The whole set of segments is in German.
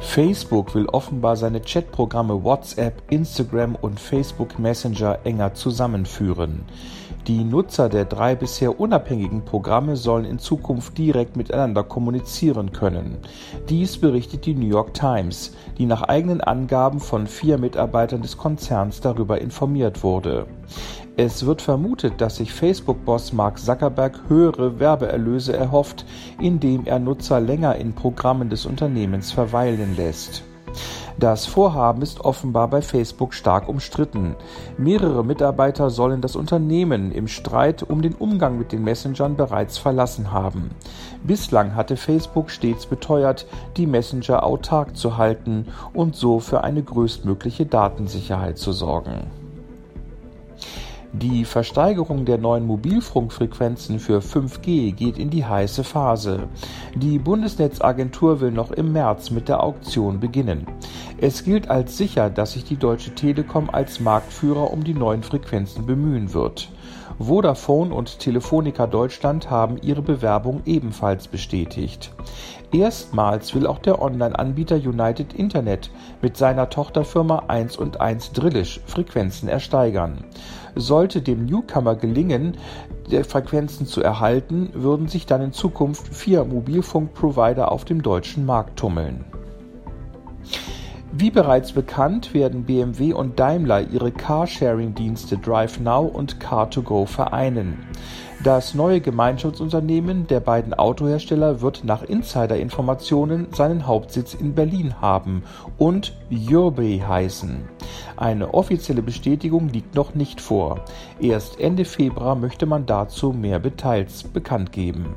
Facebook will offenbar seine Chatprogramme WhatsApp, Instagram und Facebook Messenger enger zusammenführen. Die Nutzer der drei bisher unabhängigen Programme sollen in Zukunft direkt miteinander kommunizieren können. Dies berichtet die New York Times, die nach eigenen Angaben von vier Mitarbeitern des Konzerns darüber informiert wurde. Es wird vermutet, dass sich Facebook-Boss Mark Zuckerberg höhere Werbeerlöse erhofft, indem er Nutzer länger in Programmen des Unternehmens verweilen lässt. Das Vorhaben ist offenbar bei Facebook stark umstritten. Mehrere Mitarbeiter sollen das Unternehmen im Streit um den Umgang mit den Messengern bereits verlassen haben. Bislang hatte Facebook stets beteuert, die Messenger autark zu halten und so für eine größtmögliche Datensicherheit zu sorgen. Die Versteigerung der neuen Mobilfunkfrequenzen für 5G geht in die heiße Phase. Die Bundesnetzagentur will noch im März mit der Auktion beginnen. Es gilt als sicher, dass sich die Deutsche Telekom als Marktführer um die neuen Frequenzen bemühen wird. Vodafone und Telefonica Deutschland haben ihre Bewerbung ebenfalls bestätigt. Erstmals will auch der Online-Anbieter United Internet mit seiner Tochterfirma 1 und 1 Drillisch Frequenzen ersteigern. Sollte dem Newcomer gelingen, Frequenzen zu erhalten, würden sich dann in Zukunft vier Mobilfunkprovider auf dem deutschen Markt tummeln. Wie bereits bekannt, werden BMW und Daimler ihre Carsharing-Dienste DriveNow und Car2Go vereinen. Das neue Gemeinschaftsunternehmen der beiden Autohersteller wird nach Insider-Informationen seinen Hauptsitz in Berlin haben und Yourbe heißen. Eine offizielle Bestätigung liegt noch nicht vor. Erst Ende Februar möchte man dazu mehr Details bekannt geben.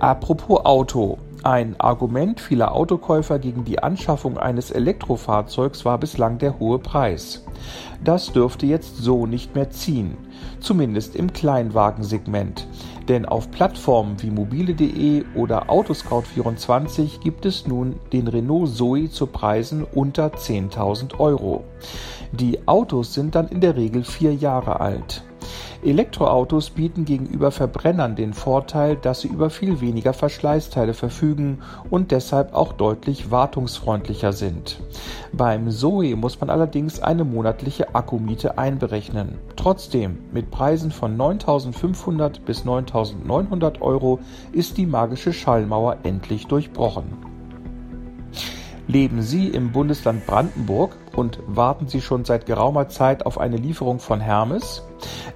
Apropos Auto. Ein Argument vieler Autokäufer gegen die Anschaffung eines Elektrofahrzeugs war bislang der hohe Preis. Das dürfte jetzt so nicht mehr ziehen, zumindest im Kleinwagensegment. Denn auf Plattformen wie mobile.de oder Autoscout24 gibt es nun den Renault Zoe zu Preisen unter 10.000 Euro. Die Autos sind dann in der Regel vier Jahre alt. Elektroautos bieten gegenüber Verbrennern den Vorteil, dass sie über viel weniger Verschleißteile verfügen und deshalb auch deutlich wartungsfreundlicher sind. Beim Zoe muss man allerdings eine monatliche Akkumiete einberechnen. Trotzdem, mit Preisen von 9.500 bis 9.900 Euro ist die magische Schallmauer endlich durchbrochen. Leben Sie im Bundesland Brandenburg und warten Sie schon seit geraumer Zeit auf eine Lieferung von Hermes?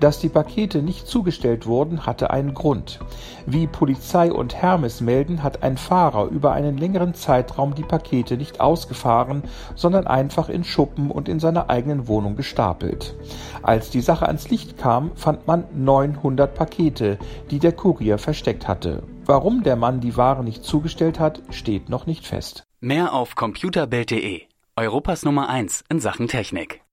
Dass die Pakete nicht zugestellt wurden, hatte einen Grund. Wie Polizei und Hermes melden, hat ein Fahrer über einen längeren Zeitraum die Pakete nicht ausgefahren, sondern einfach in Schuppen und in seiner eigenen Wohnung gestapelt. Als die Sache ans Licht kam, fand man 900 Pakete, die der Kurier versteckt hatte. Warum der Mann die Ware nicht zugestellt hat, steht noch nicht fest. Mehr auf computerbild.de, Europas Nummer 1 in Sachen Technik.